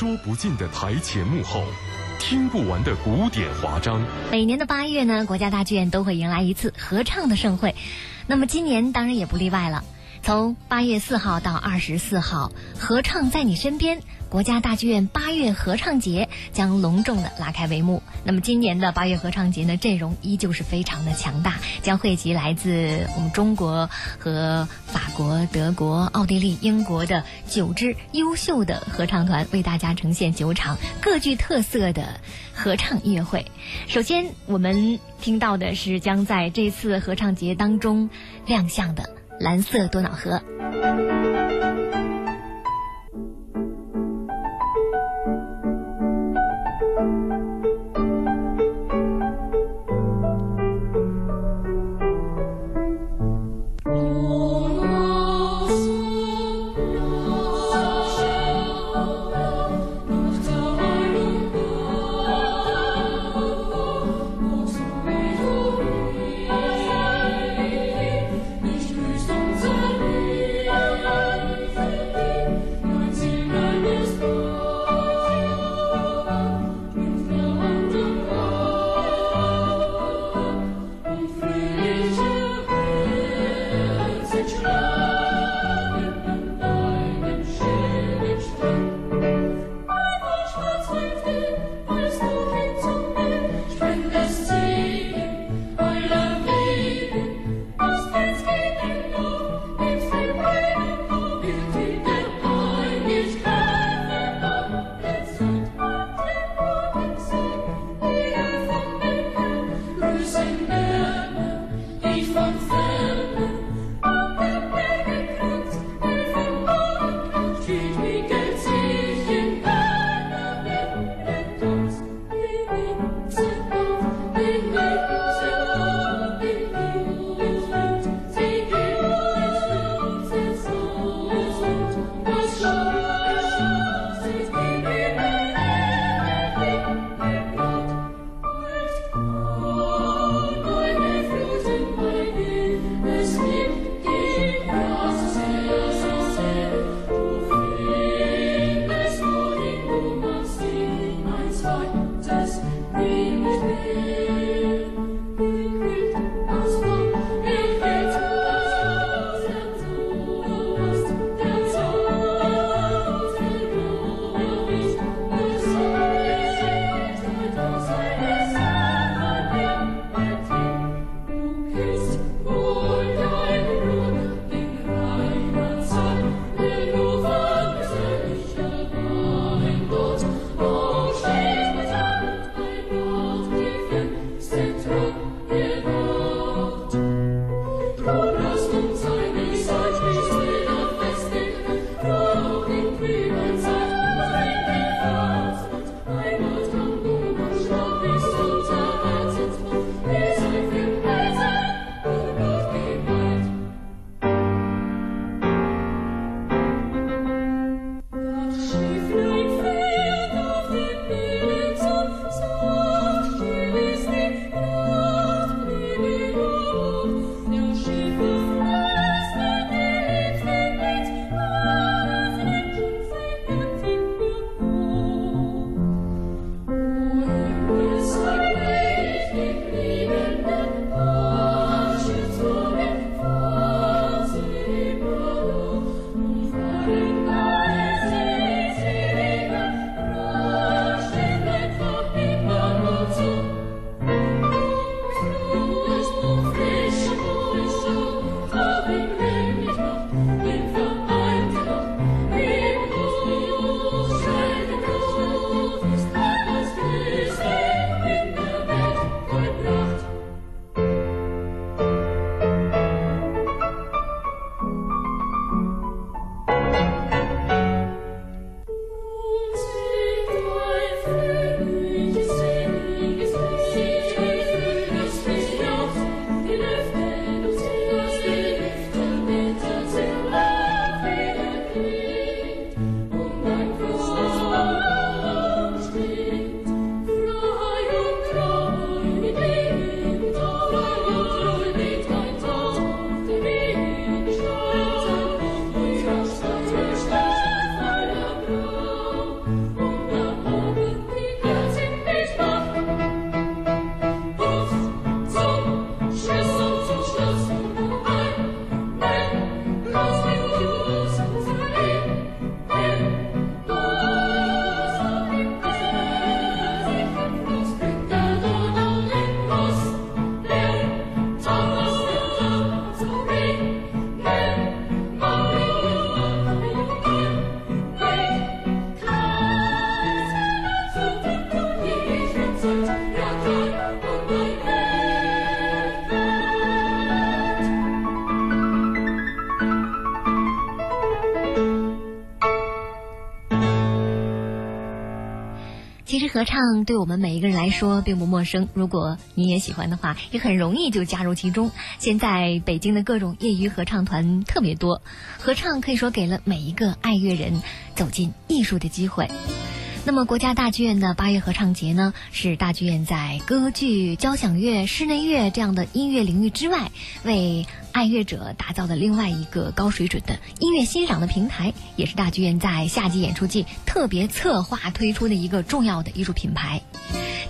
说不尽的台前幕后，听不完的古典华章。每年的八月呢，国家大剧院都会迎来一次合唱的盛会，那么今年当然也不例外了。从八月四号到二十四号，合唱在你身边。国家大剧院八月合唱节将隆重的拉开帷幕。那么今年的八月合唱节呢，阵容依旧是非常的强大，将汇集来自我们中国和法国、德国、奥地利、英国的九支优秀的合唱团，为大家呈现九场各具特色的合唱音乐会。首先，我们听到的是将在这次合唱节当中亮相的《蓝色多瑙河》。合唱对我们每一个人来说并不陌生，如果你也喜欢的话，也很容易就加入其中。现在北京的各种业余合唱团特别多，合唱可以说给了每一个爱乐人走进艺术的机会。那么，国家大剧院的八月合唱节呢，是大剧院在歌剧、交响乐、室内乐这样的音乐领域之外，为爱乐者打造的另外一个高水准的音乐欣赏的平台，也是大剧院在夏季演出季特别策划推出的一个重要的艺术品牌。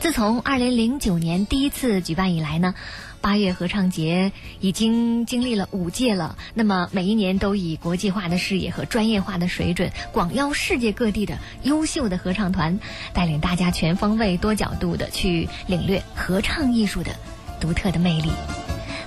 自从二零零九年第一次举办以来呢。八月合唱节已经经历了五届了，那么每一年都以国际化的视野和专业化的水准，广邀世界各地的优秀的合唱团，带领大家全方位、多角度的去领略合唱艺术的独特的魅力。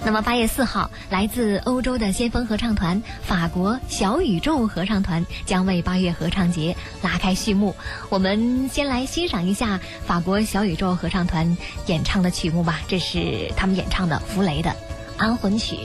那么八月四号，来自欧洲的先锋合唱团——法国小宇宙合唱团将为八月合唱节拉开序幕。我们先来欣赏一下法国小宇宙合唱团演唱的曲目吧，这是他们演唱的弗雷的《安魂曲》。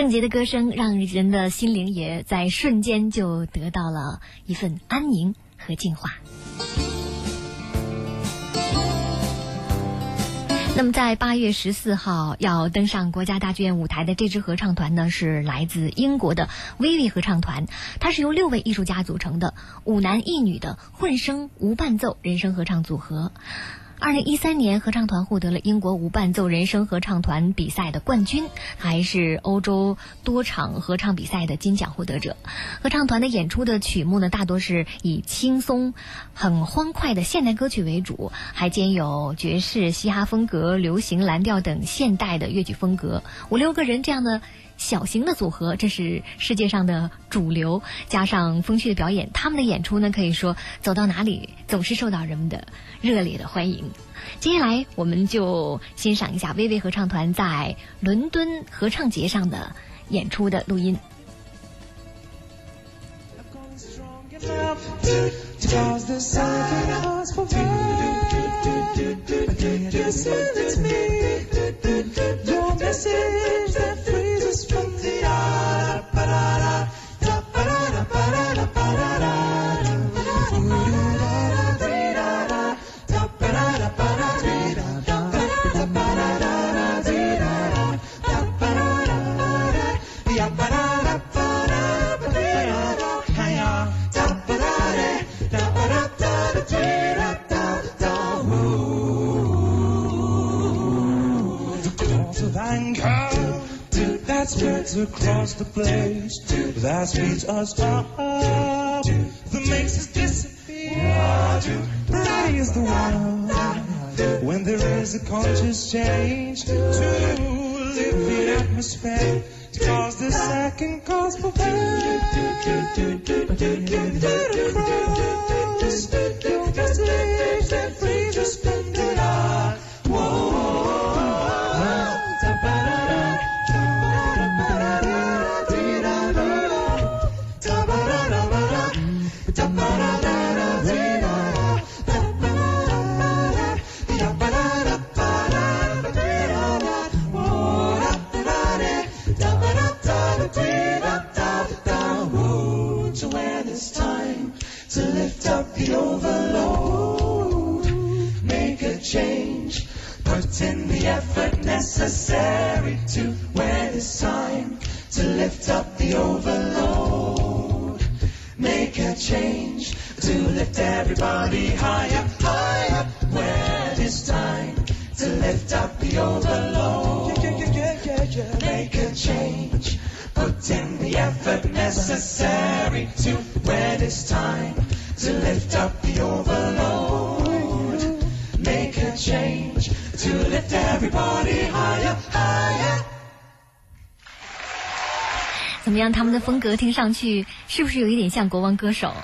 圣洁的歌声让人的心灵也在瞬间就得到了一份安宁和净化。那么，在八月十四号要登上国家大剧院舞台的这支合唱团呢，是来自英国的薇薇合唱团，它是由六位艺术家组成的五男一女的混声无伴奏人声合唱组合。二零一三年，合唱团获得了英国无伴奏人声合唱团比赛的冠军，还是欧洲多场合唱比赛的金奖获得者。合唱团的演出的曲目呢，大多是以轻松、很欢快的现代歌曲为主，还兼有爵士、嘻哈风格、流行、蓝调等现代的乐曲风格。五六个人这样的。小型的组合这是世界上的主流。加上风趣的表演他们的演出呢可以说走到哪里总是受到人们的热烈的欢迎。接下来我们就欣赏一下微微合唱团在伦敦合唱节上的演出的录音。legs across the place with our speeds a stop that makes us disappear. Variety is the one when there is a conscious change to live atmosphere. Cause the second cause for pain. Get across your message that frees us. The overload. Make a change, put in the effort necessary to when it's time to lift up the overload. Make a change to lift everybody higher 风格听上去是不是有一点像国王歌手？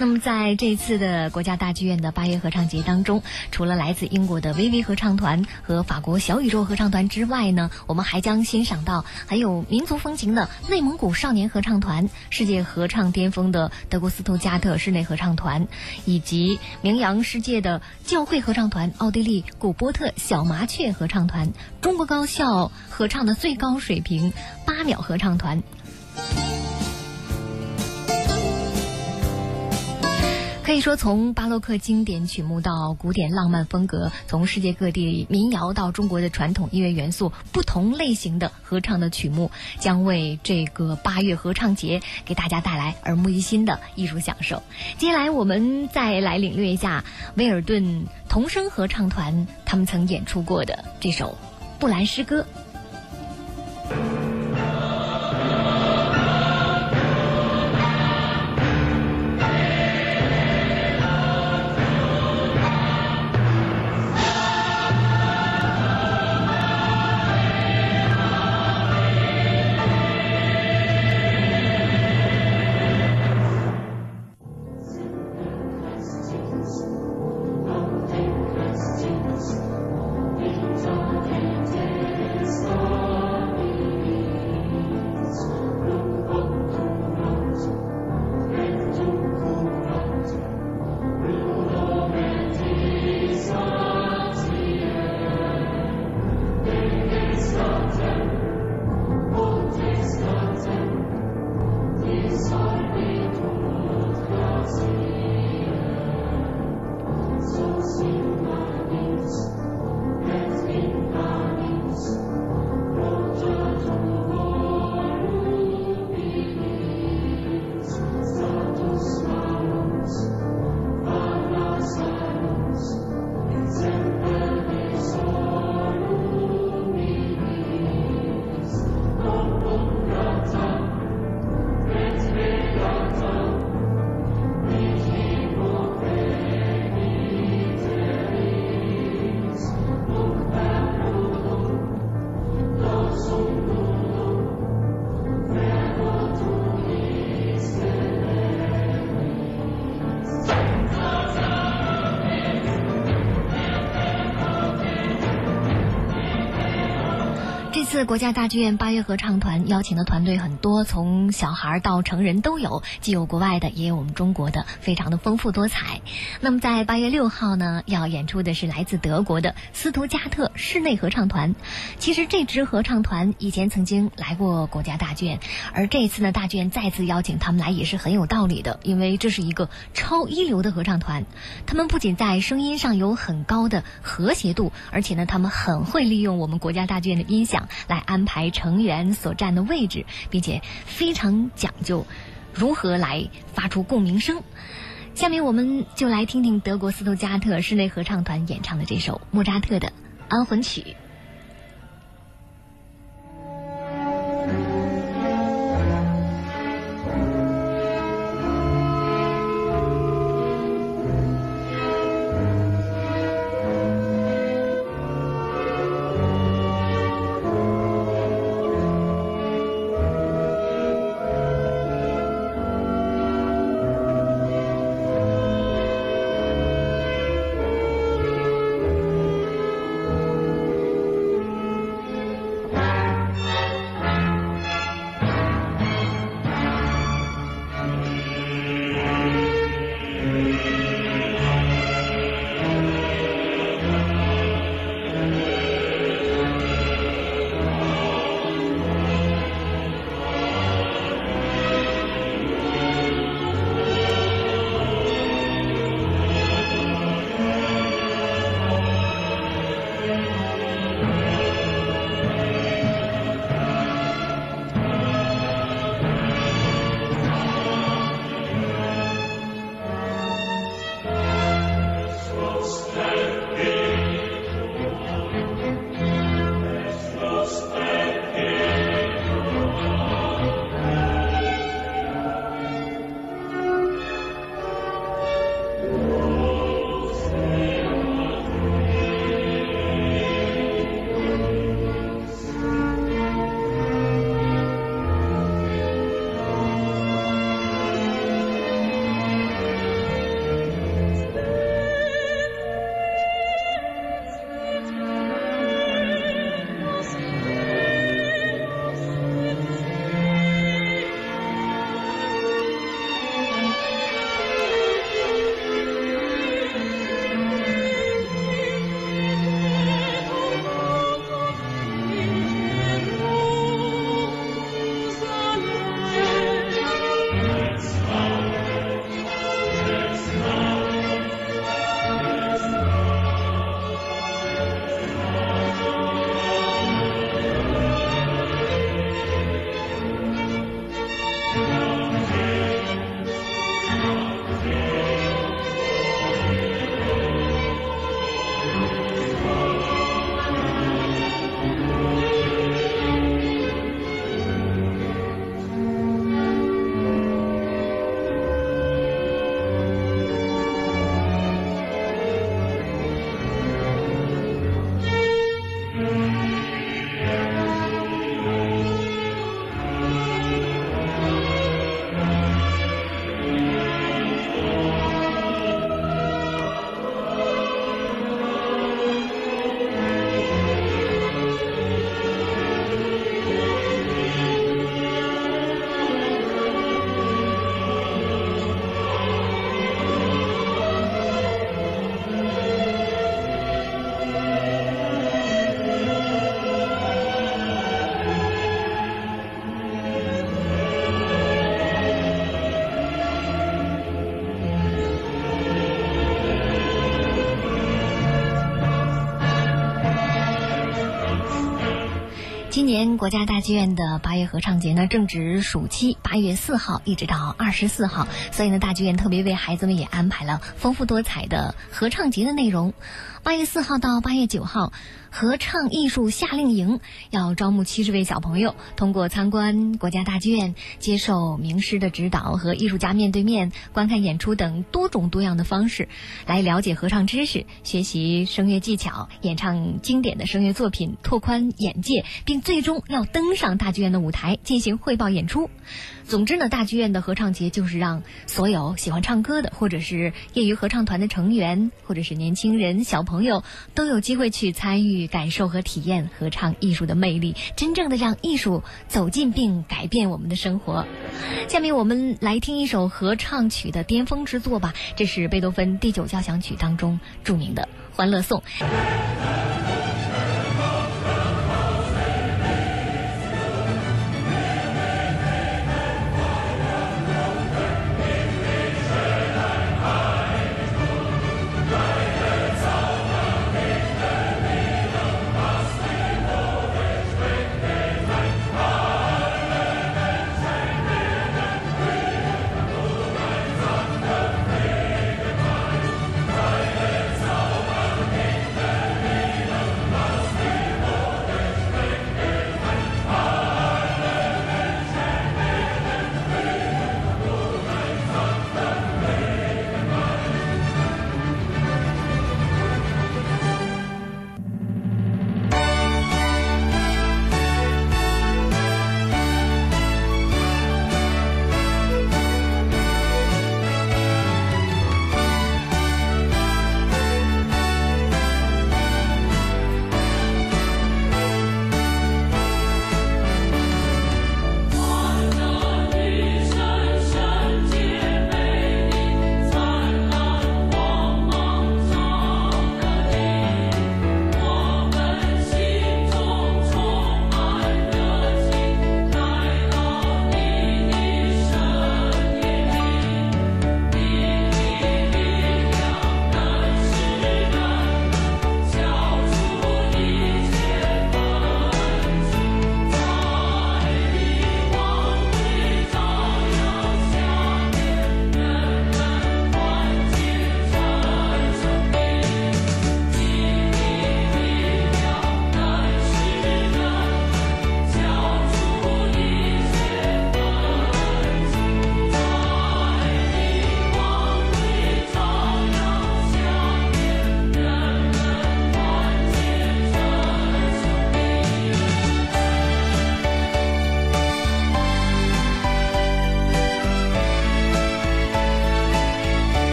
那么在这次的国家大剧院的八月合唱节当中，除了来自英国的微微合唱团和法国小宇宙合唱团之外呢，我们还将欣赏到很有民族风情的内蒙古少年合唱团、世界合唱巅峰的德国斯图加特室内合唱团，以及名扬世界的教会合唱团、奥地利古波特小麻雀合唱团、中国高校合唱的最高水平八秒合唱团。可以说，从巴洛克经典曲目到古典浪漫风格，从世界各地民谣到中国的传统音乐元素，不同类型的合唱的曲目，将为这个八月合唱节给大家带来耳目一新的艺术享受。接下来，我们再来领略一下威尔顿童声合唱团他们曾演出过的这首《布兰诗歌》。次国家大剧院八月合唱团邀请的团队很多，从小孩到成人都有，既有国外的，也有我们中国的，非常的丰富多彩。那么在八月六号呢，要演出的是来自德国的斯图加特室内合唱团。其实这支合唱团以前曾经来过国家大剧院，而这一次呢，大剧院再次邀请他们来也是很有道理的，因为这是一个超一流的合唱团。他们不仅在声音上有很高的和谐度，而且呢，他们很会利用我们国家大剧院的音响来安排成员所站的位置，并且非常讲究如何来发出共鸣声。下面我们就来听听德国斯图加特室内合唱团演唱的这首莫扎特的安魂曲。国家大剧院的八月合唱节呢，正值暑期，八月四号一直到二十四号，所以呢，大剧院特别为孩子们也安排了丰富多彩的合唱节的内容。八月四号到八月九号，合唱艺术夏令营要招募七十位小朋友，通过参观国家大剧院、接受名师的指导和艺术家面对面观看演出等多种多样的方式，来了解合唱知识，学习声乐技巧，演唱经典的声乐作品，拓宽眼界，并最终要登上大剧院的舞台进行汇报演出。总之呢，大剧院的合唱节就是让所有喜欢唱歌的，或者是业余合唱团的成员，或者是年轻人、小朋友，都有机会去参与、感受和体验合唱艺术的魅力，真正的让艺术走进并改变我们的生活。下面我们来听一首合唱曲的巅峰之作吧，这是贝多芬第九交响曲当中著名的《欢乐颂》。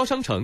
招商城。